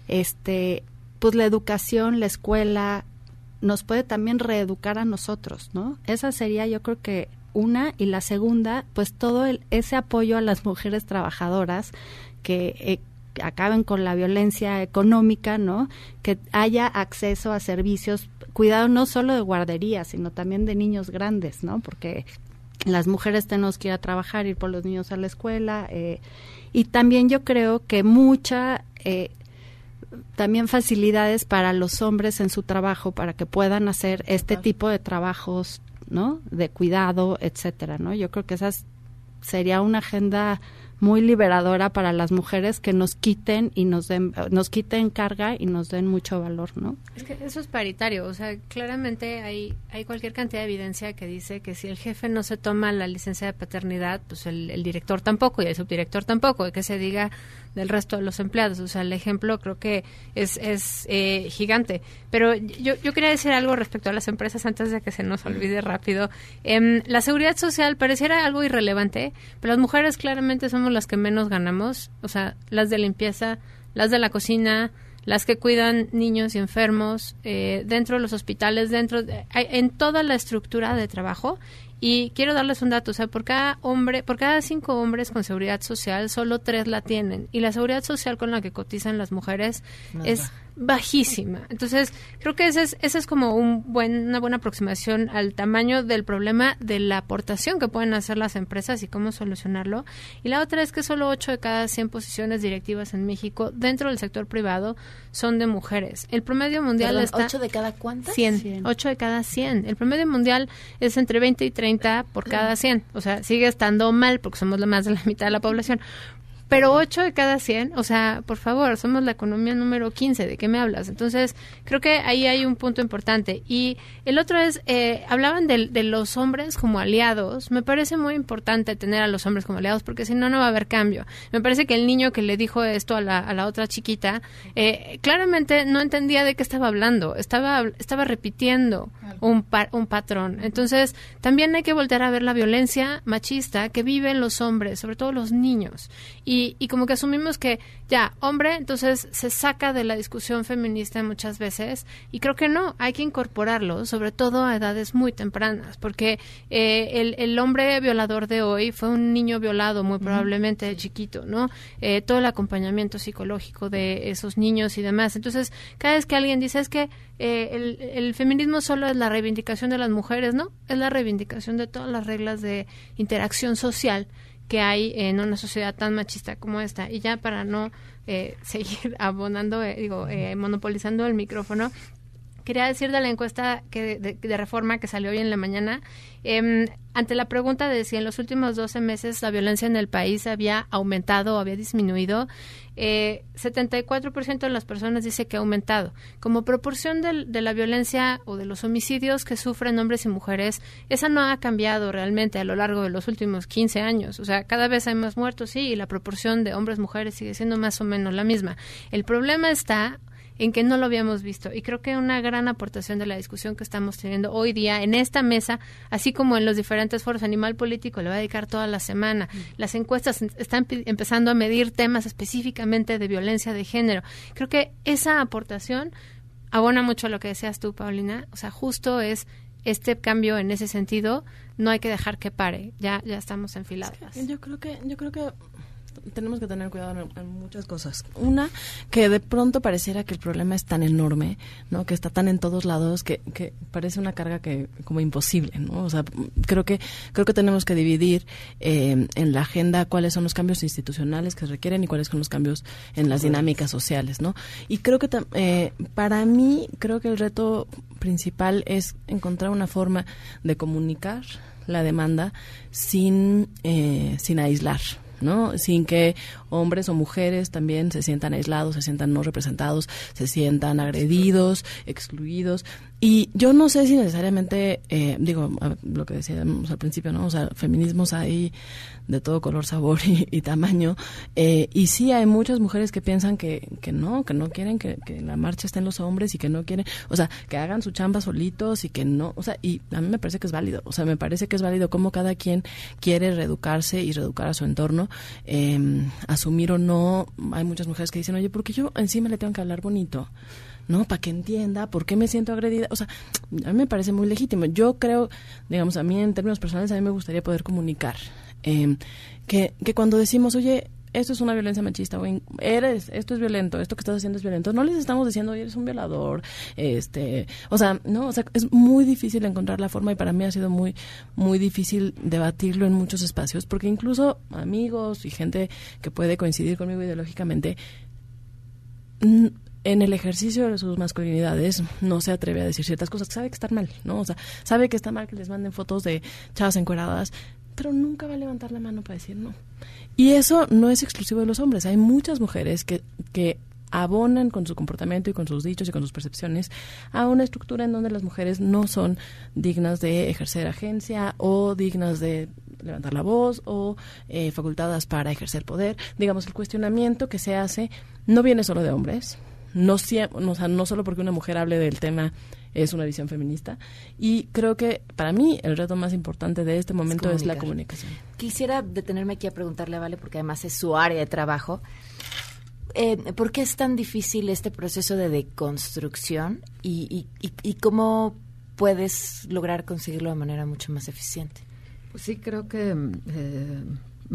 este, pues la educación, la escuela, nos puede también reeducar a nosotros, ¿no? Esa sería, yo creo que una y la segunda, pues todo el, ese apoyo a las mujeres trabajadoras que eh, acaben con la violencia económica, ¿no? Que haya acceso a servicios, cuidado no solo de guardería, sino también de niños grandes, ¿no? Porque las mujeres tenemos que ir a trabajar, ir por los niños a la escuela. Eh, y también yo creo que mucha, eh, también facilidades para los hombres en su trabajo, para que puedan hacer este tipo de trabajos ¿no? De cuidado, etcétera, ¿no? Yo creo que esa sería una agenda muy liberadora para las mujeres que nos quiten y nos den nos quiten carga y nos den mucho valor, ¿no? Es que eso es paritario, o sea, claramente hay hay cualquier cantidad de evidencia que dice que si el jefe no se toma la licencia de paternidad, pues el, director tampoco y el subdirector tampoco, y que se diga del resto de los empleados. O sea, el ejemplo creo que es, es eh, gigante. Pero yo, yo quería decir algo respecto a las empresas antes de que se nos olvide rápido. Eh, la seguridad social pareciera algo irrelevante, pero las mujeres claramente somos las que menos ganamos. O sea, las de limpieza, las de la cocina, las que cuidan niños y enfermos eh, dentro de los hospitales, dentro de, en toda la estructura de trabajo y quiero darles un dato, o sea, por cada hombre, por cada cinco hombres con seguridad social, solo tres la tienen. Y la seguridad social con la que cotizan las mujeres es bajísima. Entonces, creo que ese es, ese es como un buen, una buena aproximación al tamaño del problema de la aportación que pueden hacer las empresas y cómo solucionarlo. Y la otra es que solo 8 de cada 100 posiciones directivas en México dentro del sector privado son de mujeres. El promedio mundial está... ¿8 de cada cuántas? 100, 8 de cada 100. El promedio mundial es entre 20 y 30 por cada 100. O sea, sigue estando mal porque somos más de la mitad de la población pero 8 de cada 100, o sea, por favor, somos la economía número 15, ¿de qué me hablas? Entonces, creo que ahí hay un punto importante. Y el otro es, eh, hablaban de, de, los hombres como aliados. Me parece muy importante tener a los hombres como aliados porque si no, no va a haber cambio. Me parece que el niño que le dijo esto a la, a la otra chiquita, eh, claramente no entendía de qué estaba hablando, estaba, estaba repitiendo un, un patrón. Entonces, también hay que voltear a ver la violencia machista que viven los hombres, sobre todo los niños. Y y, como que asumimos que ya, hombre, entonces se saca de la discusión feminista muchas veces y creo que no, hay que incorporarlo, sobre todo a edades muy tempranas, porque eh, el, hombre violador de hoy fue un niño violado muy probablemente de chiquito, ¿no? Eh, todo el acompañamiento psicológico de esos niños y demás. Entonces, cada vez que alguien dice es que eh, el, el, feminismo solo es la reivindicación de las mujeres, ¿no? Es la reivindicación de todas las reglas de interacción social que hay en una sociedad tan machista como esta. Y ya para no eh, [LAUGHS] seguir abonando, eh, digo, eh, monopolizando el micrófono, quería decir de la encuesta que de, reforma que salió hoy en la mañana, eh, ante la pregunta de si en los últimos 12 meses la violencia en el país había aumentado o había disminuido, eh, 74% de las personas dice que ha aumentado. Como proporción de, la violencia o de los homicidios que sufren hombres y mujeres, esa no ha cambiado realmente a lo largo de los últimos 15 años. O sea, cada vez hay más muertos, sí, y la proporción de hombres-mujeres sigue siendo más o menos la misma. El problema está en que no lo habíamos visto. Y creo que una gran aportación de la discusión que estamos teniendo hoy día en esta mesa, así como en los diferentes foros, Animal Político le va a dedicar toda la semana. Mm. Las encuestas están empezando a medir temas específicamente de violencia de género. Creo que esa aportación abona mucho a lo que decías tú, Paulina. O sea, justo es este cambio en ese sentido no hay que dejar que pare ya ya estamos enfiladas yo creo que yo creo que tenemos que tener cuidado en, muchas cosas. Una, que de pronto pareciera que el problema es tan enorme, ¿no? Que está tan en todos lados que, que parece una carga que como imposible, ¿no? O sea, creo que creo que tenemos que dividir eh, en la agenda cuáles son los cambios institucionales que se requieren y cuáles son los cambios en las dinámicas sociales, ¿no? Y creo que eh, para mí creo que el reto principal es encontrar una forma de comunicar la demanda sin eh, sin aislar, ¿no? Sin que hombres o mujeres también se sientan aislados, se sientan no representados, se sientan agredidos, excluidos. Y yo no sé si necesariamente, eh, digo, lo que decíamos al principio, ¿no? O sea, feminismos hay de todo color, sabor y, tamaño. Eh, y sí hay muchas mujeres que piensan que, que no, que no quieren que, que la marcha estén los hombres y que no quieren, o sea, que hagan su chamba solitos y que no, o sea, y a mí me parece que es válido, o sea, me parece que es válido como cada quien quiere reeducarse y reeducar a su entorno, eh, asumir o no, hay muchas mujeres que dicen, oye, ¿por qué yo encima le tengo que hablar bonito? ¿No? Para que entienda por qué me siento agredida. O sea, a mí me parece muy legítimo. Yo creo, digamos, a mí en términos personales, a mí me gustaría poder comunicar eh, que, que cuando decimos, oye, esto es una violencia machista, o eres, esto es violento, esto que estás haciendo es violento. No les estamos diciendo, oye, eres un violador, este, o sea, no, o sea, es muy difícil encontrar la forma y para mí ha sido muy, muy difícil debatirlo en muchos espacios, porque incluso amigos y gente que puede coincidir conmigo ideológicamente, en el ejercicio de sus masculinidades no se atreve a decir ciertas cosas, sabe que están mal, ¿no? O sea, sabe que está mal que les manden fotos de chavas encueradas, pero nunca va a levantar la mano para decir no. Y eso no es exclusivo de los hombres. Hay muchas mujeres que, que abonan con su comportamiento y con sus dichos y con sus percepciones a una estructura en donde las mujeres no son dignas de ejercer agencia o dignas de levantar la voz o eh, facultadas para ejercer poder. Digamos, el cuestionamiento que se hace no viene solo de hombres, no, o sea, no solo porque una mujer hable del tema es una visión feminista. Y creo que para mí el reto más importante de este momento es, la comunicación. Quisiera detenerme aquí a preguntarle Vale, porque además es su área de trabajo. Eh, ¿Por qué es tan difícil este proceso de deconstrucción y, y, cómo puedes lograr conseguirlo de manera mucho más eficiente? Pues sí, creo que eh,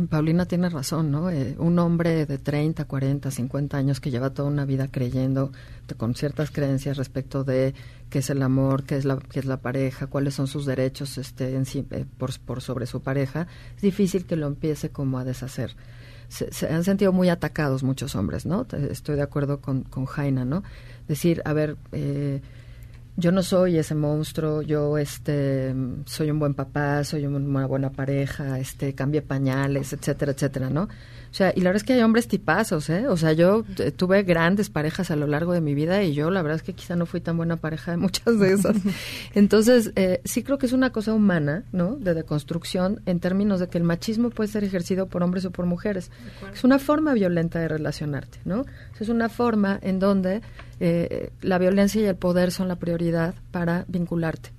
Paulina tiene razón, ¿no? Eh, un hombre de 30, 40, 50 años que lleva toda una vida creyendo con ciertas creencias respecto de qué es el amor, qué es la, qué es la pareja, cuáles son sus derechos este, en eh, por, por, sobre su pareja, es difícil que lo empiece como a deshacer. Se, han sentido muy atacados muchos hombres, ¿no? Estoy de acuerdo con, con Jaina, ¿no? Decir, a ver, eh, yo no soy ese monstruo, yo este soy un buen papá, soy una buena pareja, este cambié pañales, etcétera, etcétera, ¿no? O sea, y la verdad es que hay hombres tipazos, ¿eh? O sea, yo tuve grandes parejas a lo largo de mi vida y yo la verdad es que quizá no fui tan buena pareja de muchas de esas. [LAUGHS] Entonces, eh, sí creo que es una cosa humana, ¿no? De deconstrucción en términos de que el machismo puede ser ejercido por hombres o por mujeres. Es una forma violenta de relacionarte, ¿no? Es una forma en donde eh, la violencia y el poder son la prioridad para vincularte.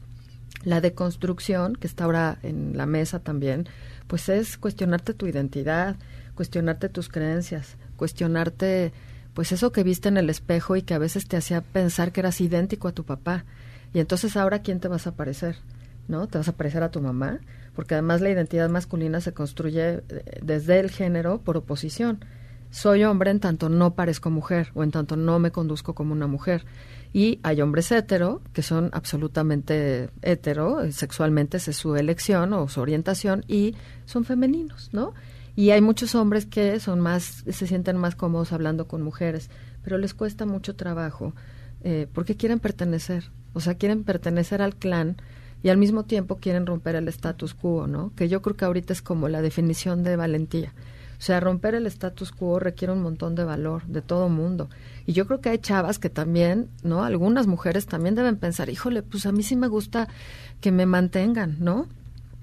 La deconstrucción, que está ahora en la mesa también, pues es cuestionarte tu identidad, cuestionarte tus creencias, cuestionarte pues eso que viste en el espejo y que a veces te hacía pensar que eras idéntico a tu papá. Y entonces ahora quién te vas a parecer? ¿No? ¿Te vas a parecer a tu mamá? Porque además la identidad masculina se construye eh, desde el género por oposición soy hombre en tanto no parezco mujer o en tanto no me conduzco como una mujer. Y hay hombres hetero que son absolutamente hetero, eh, sexualmente es su elección o su orientación y son femeninos, ¿no? Y hay muchos hombres que son más, se sienten más cómodos hablando con mujeres, pero les cuesta mucho trabajo eh, porque quieren pertenecer, o sea, quieren pertenecer al clan y al mismo tiempo quieren romper el status quo, ¿no? Que yo creo que ahorita es como la definición de valentía o sea, romper el status quo requiere un montón de valor de todo mundo. Y yo creo que hay chavas que también, ¿no? Algunas mujeres también deben pensar, híjole, pues a mí sí me gusta que me mantengan, ¿no?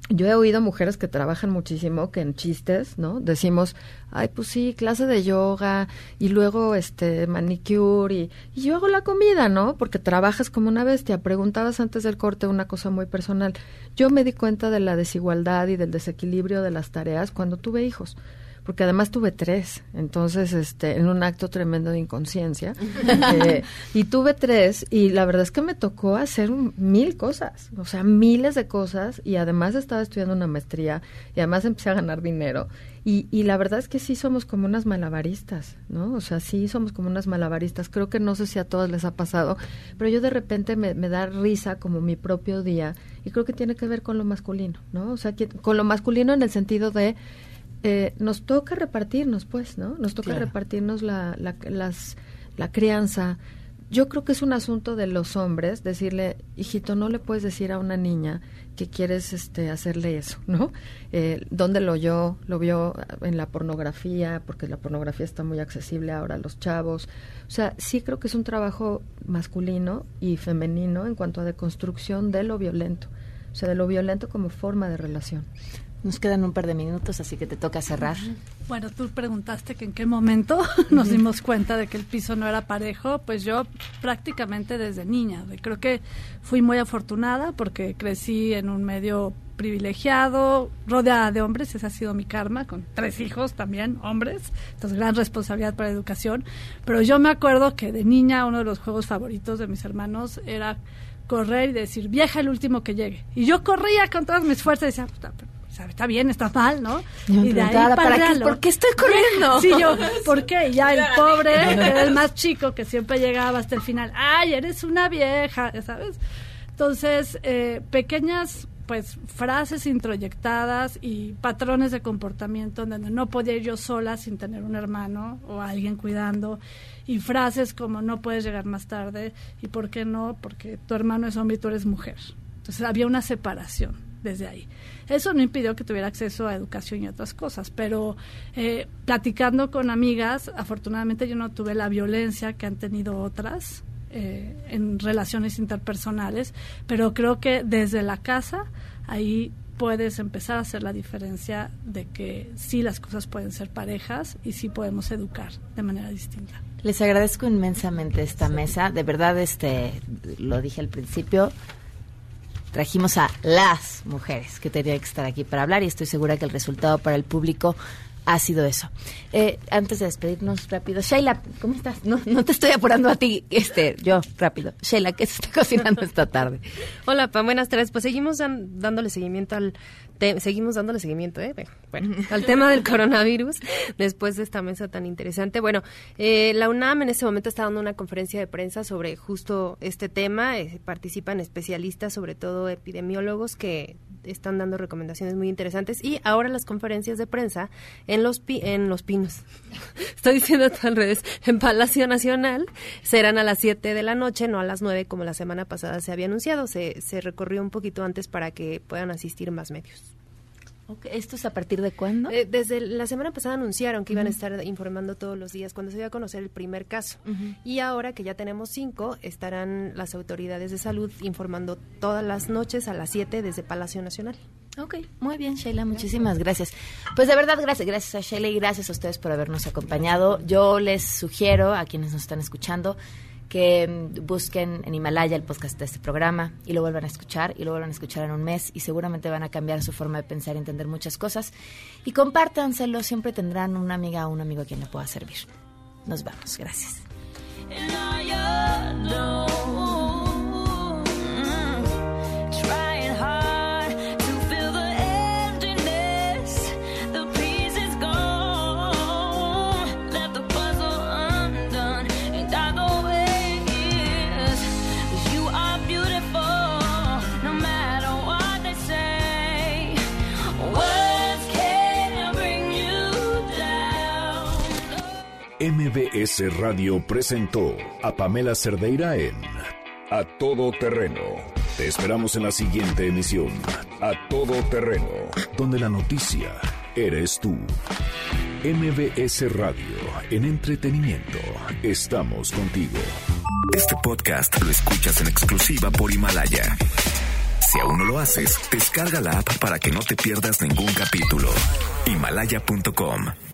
Yo he oído mujeres que trabajan muchísimo que en chistes, ¿no? Decimos, ay, pues sí, clase de yoga y luego este manicure y, y, yo hago la comida, ¿no? Porque trabajas como una bestia. Preguntabas antes del corte una cosa muy personal. Yo me di cuenta de la desigualdad y del desequilibrio de las tareas cuando tuve hijos porque además tuve tres, entonces, este, en un acto tremendo de inconsciencia, [LAUGHS] eh, y tuve tres, y la verdad es que me tocó hacer mil cosas, o sea, miles de cosas, y además estaba estudiando una maestría, y además empecé a ganar dinero, y, y la verdad es que sí somos como unas malabaristas, ¿no? O sea, sí somos como unas malabaristas, creo que no sé si a todas les ha pasado, pero yo de repente me, me da risa como mi propio día, y creo que tiene que ver con lo masculino, ¿no? O sea, que, con lo masculino en el sentido de eh, nos toca repartirnos, pues, ¿no? Nos toca repartirnos la, la, las, la crianza. Yo creo que es un asunto de los hombres decirle, hijito, no le puedes decir a una niña que quieres este, hacerle eso, ¿no? Eh, ¿Dónde lo oyó? Lo vio en la pornografía, porque la pornografía está muy accesible ahora a los chavos. O sea, sí creo que es un trabajo masculino y femenino en cuanto a deconstrucción de lo violento. O sea, de lo violento como forma de relación. Nos quedan un par de minutos, así que te toca cerrar. Bueno, tú preguntaste que en qué momento [LAUGHS] nos dimos cuenta de que el piso no era parejo. Pues yo prácticamente desde niña. Creo que fui muy afortunada porque crecí en un medio privilegiado, rodeada de hombres, ese ha sido mi karma, con tres hijos también, hombres, entonces gran responsabilidad para la educación. Pero yo me acuerdo que de niña uno de los juegos favoritos de mis hermanos era correr y decir, vieja el último que llegue. Y yo corría con todas mis fuerzas y decía, puta, está bien, está mal, ¿no? y de ahí para, ¿por qué estoy corriendo? Sí, yo, ¿por qué? Ya el [LAUGHS] pobre, era el más chico que siempre llegaba hasta el final, ay, eres una vieja, ¿sabes? Entonces, eh, pequeñas pues frases introyectadas y patrones de comportamiento donde no podía ir yo sola sin tener un hermano o alguien cuidando y frases como no puedes llegar más tarde y por qué no porque tu hermano es hombre y tú eres mujer entonces había una separación desde ahí. Eso no impidió que tuviera acceso a educación y otras cosas, pero eh, platicando con amigas, afortunadamente yo no tuve la violencia que han tenido otras eh, en relaciones interpersonales, pero creo que desde la casa ahí puedes empezar a hacer la diferencia de que sí las cosas pueden ser parejas y sí podemos educar de manera distinta. Les agradezco inmensamente esta mesa, de verdad este lo dije al principio, trajimos a las mujeres que tenían que estar aquí para hablar y estoy segura que el resultado para el público ha sido eso. Eh, antes de despedirnos rápido, Sheila, ¿cómo estás? No, no te estoy apurando a ti, este, yo rápido. Sheila, ¿qué se está cocinando esta tarde? Hola, Pam, buenas tardes. Pues seguimos dándole seguimiento al seguimos dándole seguimiento, ¿eh? Bueno, al tema del coronavirus después de esta mesa tan interesante. Bueno, eh, la UNAM en este momento está dando una conferencia de prensa sobre justo este tema. Eh, participan especialistas, sobre todo epidemiólogos, que están dando recomendaciones muy interesantes y ahora las conferencias de prensa en los en los pinos. [LAUGHS] Estoy diciendo al revés. En Palacio Nacional serán a las 7 de la noche no a las 9 como la semana pasada se había anunciado. Se, se recorrió un poquito antes para que puedan asistir más medios ¿Esto es a partir de cuándo? Eh, desde la semana pasada anunciaron que iban a estar informando todos los días cuando se iba a conocer el primer caso. Y ahora que ya tenemos cinco, estarán las autoridades de salud informando todas las noches a las 7 desde Palacio Nacional. Ok, muy bien, Sheila, muchísimas gracias. Pues de verdad, gracias, gracias a Sheila y gracias a ustedes por habernos acompañado. Yo les sugiero a quienes nos están escuchando que mm, busquen en Himalaya el podcast de este programa y lo vuelvan a escuchar y lo vuelvan a escuchar en un mes y seguramente van a cambiar su forma de pensar y entender muchas cosas. Y compártanselo, siempre tendrán una amiga o un amigo a quien le pueda servir. Nos vamos, gracias. MBS Radio presentó a Pamela Cerdeira en A Todo Terreno. Te esperamos en la siguiente emisión, A Todo Terreno, donde la noticia eres tú. MBS Radio, en entretenimiento, estamos contigo. Este podcast lo escuchas en exclusiva por Himalaya. Si aún no lo haces, descarga la app para que no te pierdas ningún capítulo. Himalaya.com